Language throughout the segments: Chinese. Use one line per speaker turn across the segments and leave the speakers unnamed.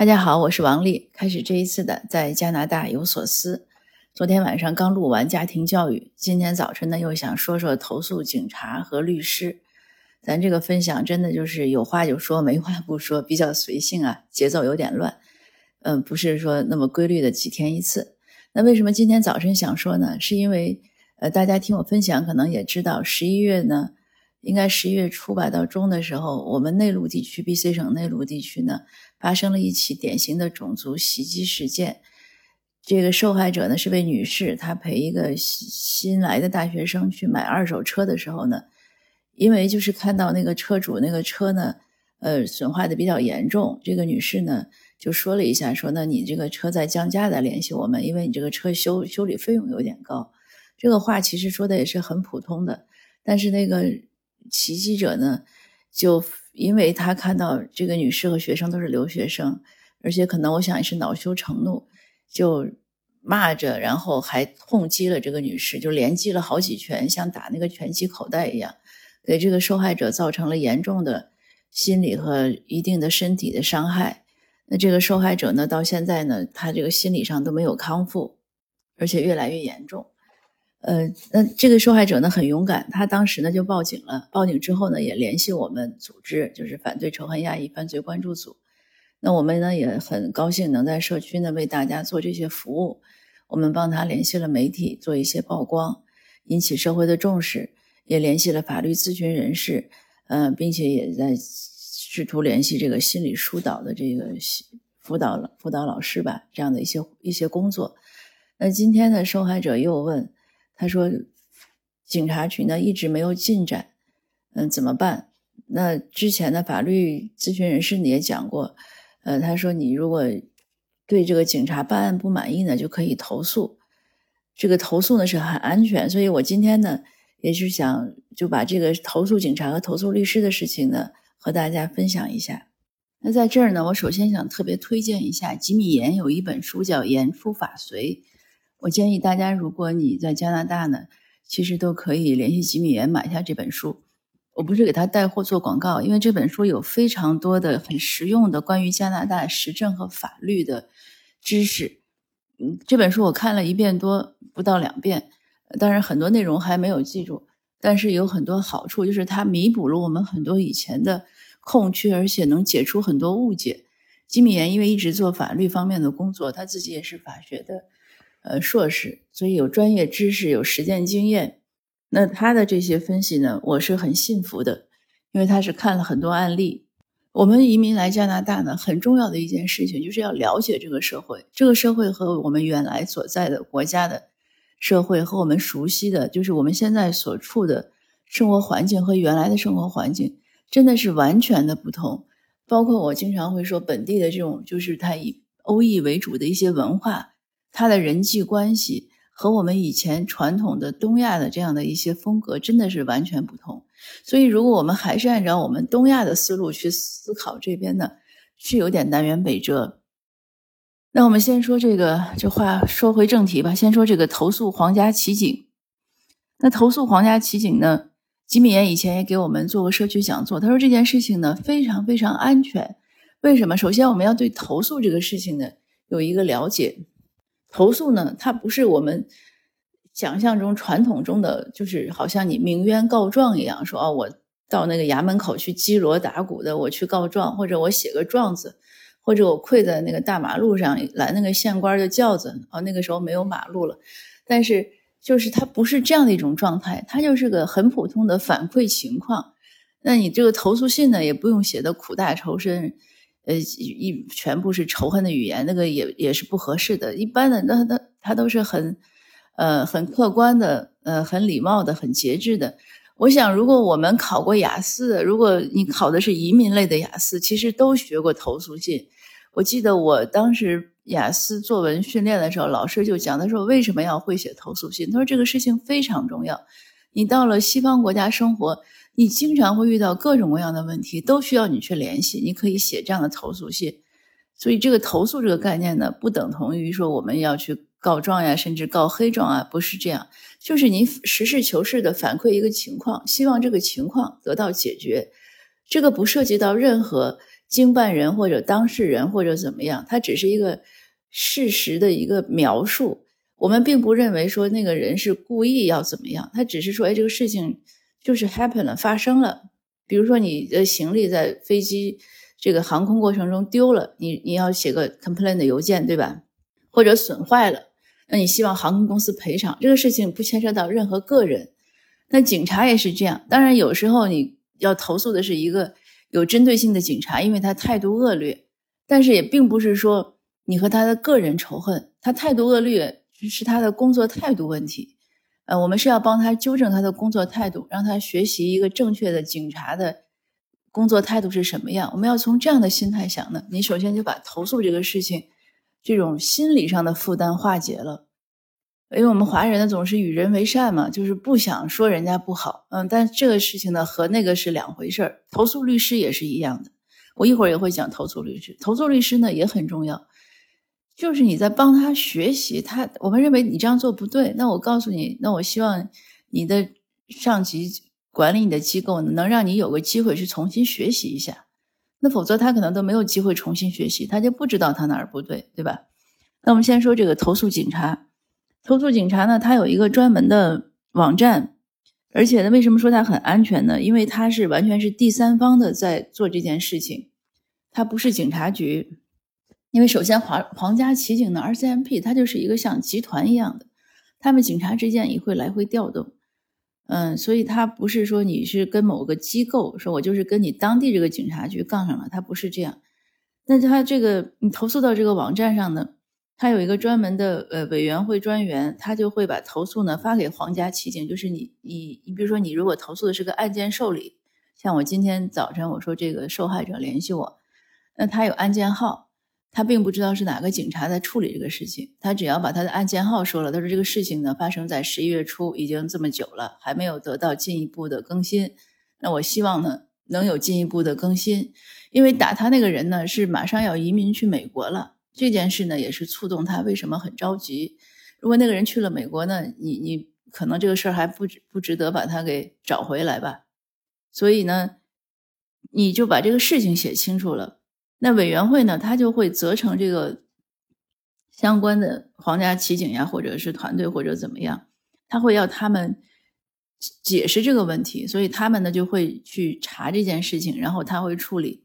大家好，我是王丽。开始这一次的在加拿大有所思。昨天晚上刚录完家庭教育，今天早晨呢又想说说投诉警察和律师。咱这个分享真的就是有话就说，没话不说，比较随性啊，节奏有点乱。嗯，不是说那么规律的几天一次。那为什么今天早晨想说呢？是因为呃，大家听我分享可能也知道，十一月呢。应该十一月初吧，到中的时候，我们内陆地区，BC 省内陆地区呢，发生了一起典型的种族袭击事件。这个受害者呢是位女士，她陪一个新来的大学生去买二手车的时候呢，因为就是看到那个车主那个车呢，呃，损坏的比较严重，这个女士呢就说了一下，说那你这个车在降价再联系我们，因为你这个车修修理费用有点高。这个话其实说的也是很普通的，但是那个。袭击者呢，就因为他看到这个女士和学生都是留学生，而且可能我想也是恼羞成怒，就骂着，然后还痛击了这个女士，就连击了好几拳，像打那个拳击口袋一样，给这个受害者造成了严重的心理和一定的身体的伤害。那这个受害者呢，到现在呢，他这个心理上都没有康复，而且越来越严重。呃，那这个受害者呢很勇敢，他当时呢就报警了。报警之后呢，也联系我们组织，就是反对仇恨亚裔犯罪关注组。那我们呢也很高兴能在社区呢为大家做这些服务。我们帮他联系了媒体，做一些曝光，引起社会的重视，也联系了法律咨询人士，呃，并且也在试图联系这个心理疏导的这个辅导辅导老师吧，这样的一些一些工作。那今天的受害者又问。他说：“警察局呢一直没有进展，嗯，怎么办？那之前的法律咨询人士也讲过，呃，他说你如果对这个警察办案不满意呢，就可以投诉。这个投诉呢是很安全，所以我今天呢也是想就把这个投诉警察和投诉律师的事情呢和大家分享一下。那在这儿呢，我首先想特别推荐一下吉米言有一本书叫《言出法随》。”我建议大家，如果你在加拿大呢，其实都可以联系吉米言买下这本书。我不是给他带货做广告，因为这本书有非常多的很实用的关于加拿大时政和法律的知识。嗯，这本书我看了一遍多，不到两遍。当然很多内容还没有记住，但是有很多好处，就是它弥补了我们很多以前的空缺，而且能解除很多误解。吉米言因为一直做法律方面的工作，他自己也是法学的。呃，硕士，所以有专业知识，有实践经验。那他的这些分析呢，我是很信服的，因为他是看了很多案例。我们移民来加拿大呢，很重要的一件事情就是要了解这个社会，这个社会和我们原来所在的国家的社会和我们熟悉的，就是我们现在所处的生活环境和原来的生活环境真的是完全的不同。包括我经常会说，本地的这种就是它以欧裔为主的一些文化。他的人际关系和我们以前传统的东亚的这样的一些风格真的是完全不同，所以如果我们还是按照我们东亚的思路去思考这边呢，是有点南辕北辙。那我们先说这个，这话说回正题吧。先说这个投诉皇家骑警。那投诉皇家骑警呢，吉米岩以前也给我们做过社区讲座，他说这件事情呢非常非常安全。为什么？首先我们要对投诉这个事情呢有一个了解。投诉呢，它不是我们想象中传统中的，就是好像你鸣冤告状一样，说哦，我到那个衙门口去击锣打鼓的，我去告状，或者我写个状子，或者我跪在那个大马路上拦那个县官的轿子。哦，那个时候没有马路了，但是就是它不是这样的一种状态，它就是个很普通的反馈情况。那你这个投诉信呢，也不用写的苦大仇深。呃，一全部是仇恨的语言，那个也也是不合适的。一般的，那那他都是很，呃，很客观的，呃，很礼貌的，很节制的。我想，如果我们考过雅思，如果你考的是移民类的雅思，其实都学过投诉信。我记得我当时雅思作文训练的时候，老师就讲，他说为什么要会写投诉信？他说这个事情非常重要。你到了西方国家生活。你经常会遇到各种各样的问题，都需要你去联系。你可以写这样的投诉信，所以这个投诉这个概念呢，不等同于说我们要去告状呀，甚至告黑状啊，不是这样。就是你实事求是的反馈一个情况，希望这个情况得到解决。这个不涉及到任何经办人或者当事人或者怎么样，它只是一个事实的一个描述。我们并不认为说那个人是故意要怎么样，他只是说，哎，这个事情就是 happen 了，发生了。比如说你的行李在飞机这个航空过程中丢了，你你要写个 complaint 的邮件，对吧？或者损坏了，那你希望航空公司赔偿。这个事情不牵涉到任何个人。那警察也是这样，当然有时候你要投诉的是一个有针对性的警察，因为他态度恶劣，但是也并不是说你和他的个人仇恨，他态度恶劣。是他的工作态度问题，呃，我们是要帮他纠正他的工作态度，让他学习一个正确的警察的工作态度是什么样。我们要从这样的心态想呢，你首先就把投诉这个事情这种心理上的负担化解了。因为我们华人呢总是与人为善嘛，就是不想说人家不好，嗯，但这个事情呢和那个是两回事儿。投诉律师也是一样的，我一会儿也会讲投诉律师，投诉律师呢也很重要。就是你在帮他学习，他我们认为你这样做不对，那我告诉你，那我希望你的上级管理你的机构能让你有个机会去重新学习一下，那否则他可能都没有机会重新学习，他就不知道他哪儿不对，对吧？那我们先说这个投诉警察，投诉警察呢，他有一个专门的网站，而且呢，为什么说它很安全呢？因为它是完全是第三方的在做这件事情，它不是警察局。因为首先，皇皇家骑警的 RCMP 它就是一个像集团一样的，他们警察之间也会来回调动，嗯，所以它不是说你是跟某个机构说，我就是跟你当地这个警察局杠上了，它不是这样。那他这个你投诉到这个网站上呢，他有一个专门的呃委员会专员，他就会把投诉呢发给皇家骑警，就是你你你比如说你如果投诉的是个案件受理，像我今天早晨我说这个受害者联系我，那他有案件号。他并不知道是哪个警察在处理这个事情，他只要把他的案件号说了。他说这个事情呢发生在十一月初，已经这么久了，还没有得到进一步的更新。那我希望呢能有进一步的更新，因为打他那个人呢是马上要移民去美国了。这件事呢也是触动他为什么很着急。如果那个人去了美国呢，你你可能这个事儿还不值不值得把他给找回来吧。所以呢，你就把这个事情写清楚了。那委员会呢，他就会责成这个相关的皇家骑警呀，或者是团队或者怎么样，他会要他们解释这个问题，所以他们呢就会去查这件事情，然后他会处理。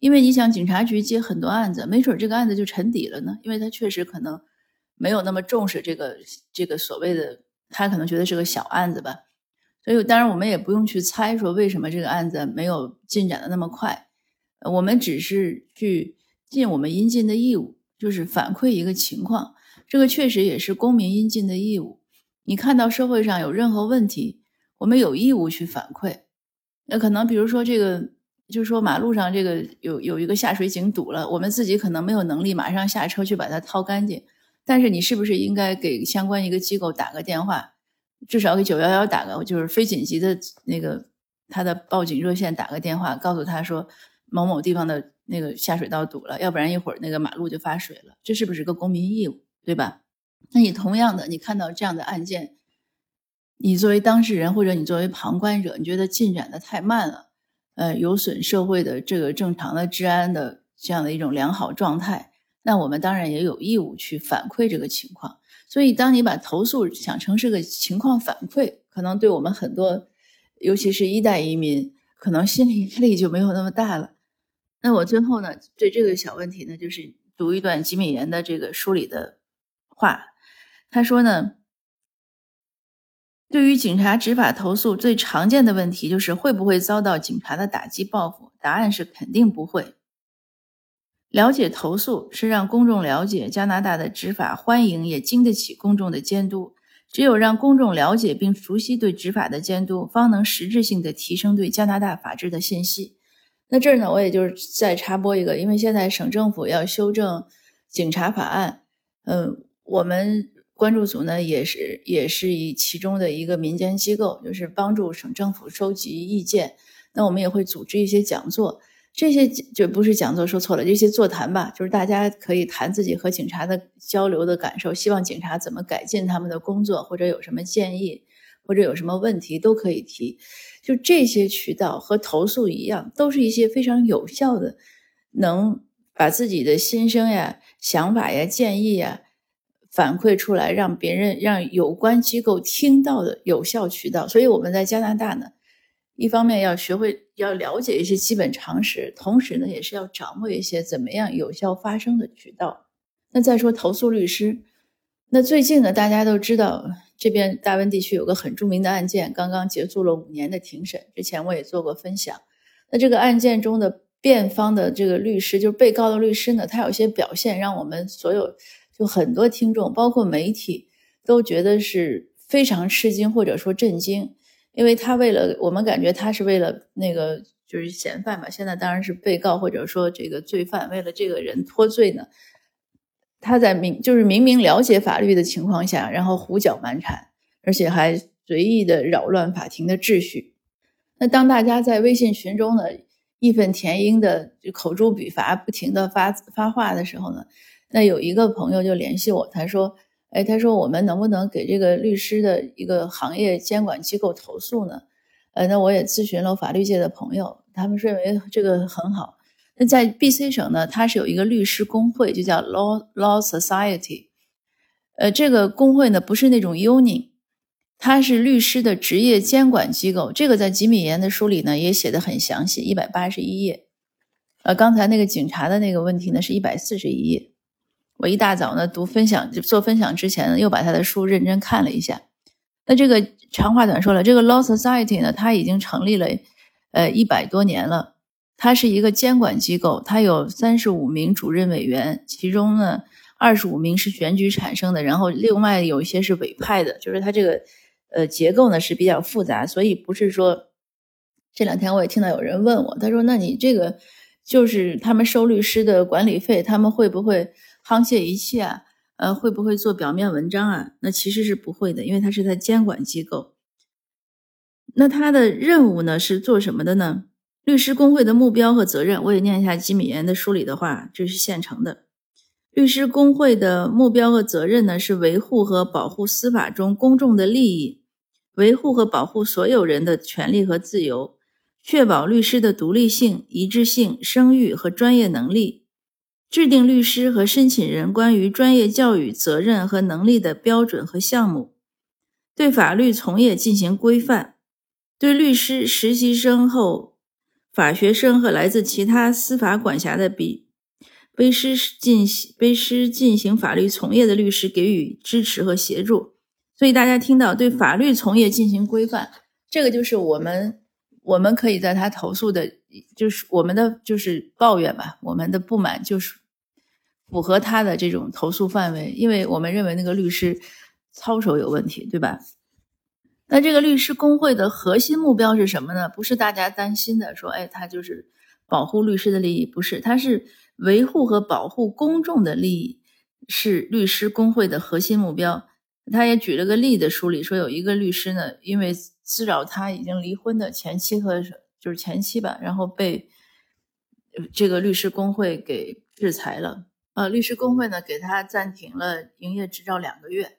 因为你想，警察局接很多案子，没准这个案子就沉底了呢，因为他确实可能没有那么重视这个这个所谓的，他可能觉得是个小案子吧。所以当然我们也不用去猜说为什么这个案子没有进展的那么快。我们只是去尽我们应尽的义务，就是反馈一个情况。这个确实也是公民应尽的义务。你看到社会上有任何问题，我们有义务去反馈。那可能比如说这个，就是说马路上这个有有一个下水井堵了，我们自己可能没有能力马上下车去把它掏干净。但是你是不是应该给相关一个机构打个电话，至少给九幺幺打个就是非紧急的那个他的报警热线打个电话，告诉他说。某某地方的那个下水道堵了，要不然一会儿那个马路就发水了，这是不是个公民义务，对吧？那你同样的，你看到这样的案件，你作为当事人或者你作为旁观者，你觉得进展的太慢了，呃，有损社会的这个正常的治安的这样的一种良好状态，那我们当然也有义务去反馈这个情况。所以，当你把投诉想成是个情况反馈，可能对我们很多，尤其是一代移民，可能心理压 力就没有那么大了。那我最后呢，对这个小问题呢，就是读一段吉美妍的这个书里的话。他说呢，对于警察执法投诉最常见的问题就是会不会遭到警察的打击报复？答案是肯定不会。了解投诉是让公众了解加拿大的执法，欢迎也经得起公众的监督。只有让公众了解并熟悉对执法的监督，方能实质性的提升对加拿大法治的信息。那这儿呢，我也就是再插播一个，因为现在省政府要修正警察法案，嗯，我们关注组呢也是也是以其中的一个民间机构，就是帮助省政府收集意见。那我们也会组织一些讲座，这些就不是讲座说错了，这些座谈吧，就是大家可以谈自己和警察的交流的感受，希望警察怎么改进他们的工作，或者有什么建议。或者有什么问题都可以提，就这些渠道和投诉一样，都是一些非常有效的能把自己的心声呀、想法呀、建议呀反馈出来，让别人、让有关机构听到的有效渠道。所以我们在加拿大呢，一方面要学会要了解一些基本常识，同时呢，也是要掌握一些怎么样有效发声的渠道。那再说投诉律师，那最近呢，大家都知道这边大温地区有个很著名的案件，刚刚结束了五年的庭审。之前我也做过分享。那这个案件中的辩方的这个律师，就是被告的律师呢，他有些表现让我们所有就很多听众，包括媒体都觉得是非常吃惊或者说震惊，因为他为了我们感觉他是为了那个就是嫌犯嘛，现在当然是被告或者说这个罪犯，为了这个人脱罪呢，他在明就是明明了解法律的情况下，然后胡搅蛮缠，而且还随意的扰乱法庭的秩序。那当大家在微信群中呢义愤填膺的口诛笔伐，不停的发发话的时候呢，那有一个朋友就联系我，他说：“哎，他说我们能不能给这个律师的一个行业监管机构投诉呢？”呃，那我也咨询了法律界的朋友，他们认为这个很好。那在 B.C 省呢，它是有一个律师工会，就叫 Law Law Society。呃，这个工会呢不是那种 union。它是律师的职业监管机构，这个在吉米岩的书里呢也写的很详细，一百八十一页。呃，刚才那个警察的那个问题呢是一百四十一页。我一大早呢读分享做分享之前呢又把他的书认真看了一下。那这个长话短说了，这个 Law Society 呢它已经成立了呃一百多年了，它是一个监管机构，它有三十五名主任委员，其中呢二十五名是选举产生的，然后另外有一些是委派的，就是它这个。呃，结构呢是比较复杂，所以不是说这两天我也听到有人问我，他说：“那你这个就是他们收律师的管理费，他们会不会沆瀣一气啊？呃，会不会做表面文章啊？”那其实是不会的，因为他是在监管机构。那他的任务呢是做什么的呢？律师工会的目标和责任，我也念一下吉米言的书里的话，这是现成的。律师工会的目标和责任呢是维护和保护司法中公众的利益。维护和保护所有人的权利和自由，确保律师的独立性、一致性、声誉和专业能力，制定律师和申请人关于专业教育责任和能力的标准和项目，对法律从业进行规范，对律师实习生后法学生和来自其他司法管辖的比卑师进行卑师进行法律从业的律师给予支持和协助。所以大家听到对法律从业进行规范，这个就是我们我们可以在他投诉的，就是我们的就是抱怨吧，我们的不满就是符合他的这种投诉范围，因为我们认为那个律师操守有问题，对吧？那这个律师工会的核心目标是什么呢？不是大家担心的说，哎，他就是保护律师的利益，不是，他是维护和保护公众的利益，是律师工会的核心目标。他也举了个例子，书里说有一个律师呢，因为滋扰他已经离婚的前妻和就是前妻吧，然后被这个律师工会给制裁了。呃，律师工会呢给他暂停了营业执照两个月。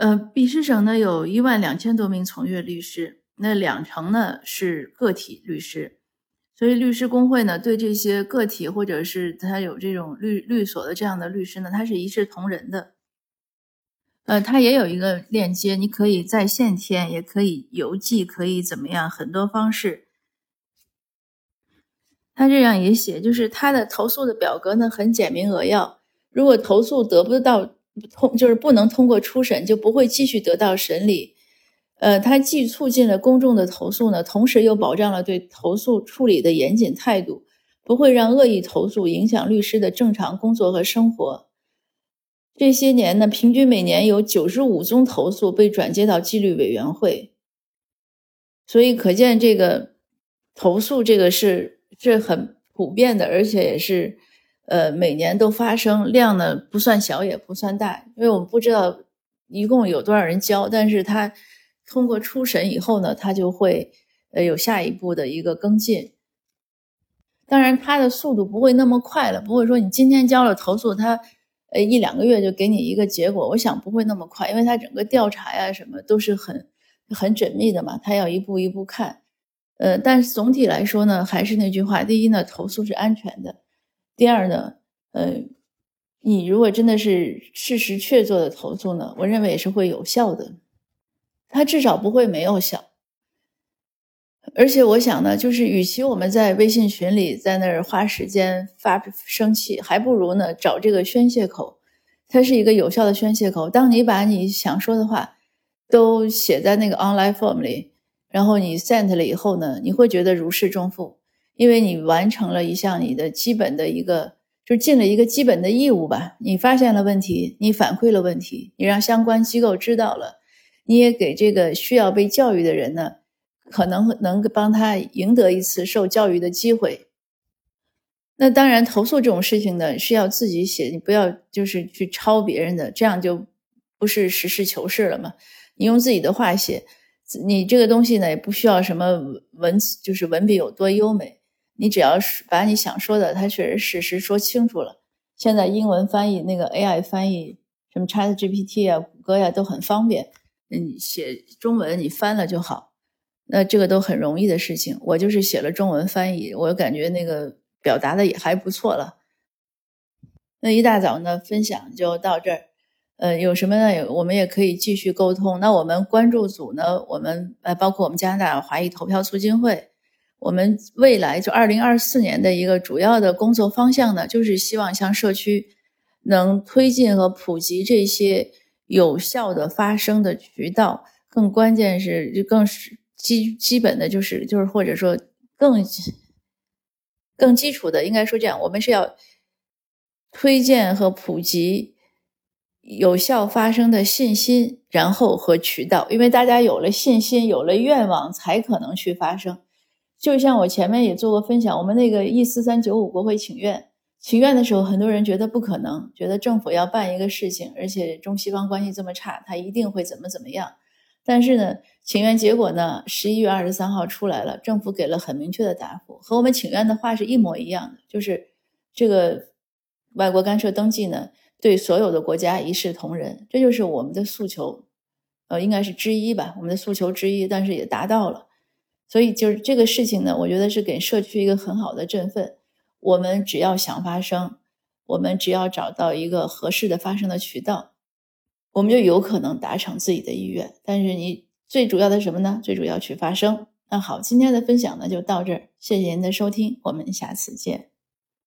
呃，比斯省呢有一万两千多名从业律师，那两成呢是个体律师，所以律师工会呢对这些个体或者是他有这种律律所的这样的律师呢，他是一视同仁的。呃，他也有一个链接，你可以在线填，也可以邮寄，可以怎么样？很多方式。他这样也写，就是他的投诉的表格呢很简明扼要。如果投诉得不到通，就是不能通过初审，就不会继续得到审理。呃，它既促进了公众的投诉呢，同时又保障了对投诉处理的严谨态度，不会让恶意投诉影响律师的正常工作和生活。这些年呢，平均每年有九十五宗投诉被转接到纪律委员会，所以可见这个投诉这个是是很普遍的，而且也是呃每年都发生，量呢不算小也不算大，因为我们不知道一共有多少人交，但是他通过初审以后呢，他就会呃有下一步的一个跟进。当然，他的速度不会那么快了，不会说你今天交了投诉，他。呃，一两个月就给你一个结果，我想不会那么快，因为他整个调查呀什么都是很 很缜密的嘛，他要一步一步看。呃，但是总体来说呢，还是那句话，第一呢，投诉是安全的；第二呢，呃，你如果真的是事实确凿的投诉呢，我认为也是会有效的，它至少不会没有效。而且我想呢，就是与其我们在微信群里在那儿花时间发生气，还不如呢找这个宣泄口，它是一个有效的宣泄口。当你把你想说的话都写在那个 online form 里，然后你 sent 了以后呢，你会觉得如释重负，因为你完成了一项你的基本的一个，就尽了一个基本的义务吧。你发现了问题，你反馈了问题，你让相关机构知道了，你也给这个需要被教育的人呢。可能能帮他赢得一次受教育的机会。那当然，投诉这种事情呢是要自己写，你不要就是去抄别人的，这样就不是实事求是了嘛。你用自己的话写，你这个东西呢也不需要什么文字，就是文笔有多优美，你只要是把你想说的，它确实事实说清楚了。现在英文翻译那个 AI 翻译，什么 ChatGPT 啊、谷歌呀都很方便，你写中文你翻了就好。那这个都很容易的事情，我就是写了中文翻译，我感觉那个表达的也还不错了。那一大早呢，分享就到这儿。呃，有什么呢？我们也可以继续沟通。那我们关注组呢？我们呃，包括我们加拿大华裔投票促进会，我们未来就二零二四年的一个主要的工作方向呢，就是希望向社区能推进和普及这些有效的发声的渠道，更关键是就更是。基基本的就是就是或者说更更基础的，应该说这样，我们是要推荐和普及有效发声的信心，然后和渠道，因为大家有了信心，有了愿望，才可能去发声。就像我前面也做过分享，我们那个 E 四三九五国会请愿，请愿的时候，很多人觉得不可能，觉得政府要办一个事情，而且中西方关系这么差，他一定会怎么怎么样。但是呢，请愿结果呢，十一月二十三号出来了，政府给了很明确的答复，和我们请愿的话是一模一样的，就是这个外国干涉登记呢，对所有的国家一视同仁，这就是我们的诉求，呃，应该是之一吧，我们的诉求之一，但是也达到了，所以就是这个事情呢，我觉得是给社区一个很好的振奋。我们只要想发声，我们只要找到一个合适的发声的渠道。我们就有可能达成自己的意愿，但是你最主要的什么呢？最主要去发声。那好，今天的分享呢就到这儿，谢谢您的收听，我们下次见。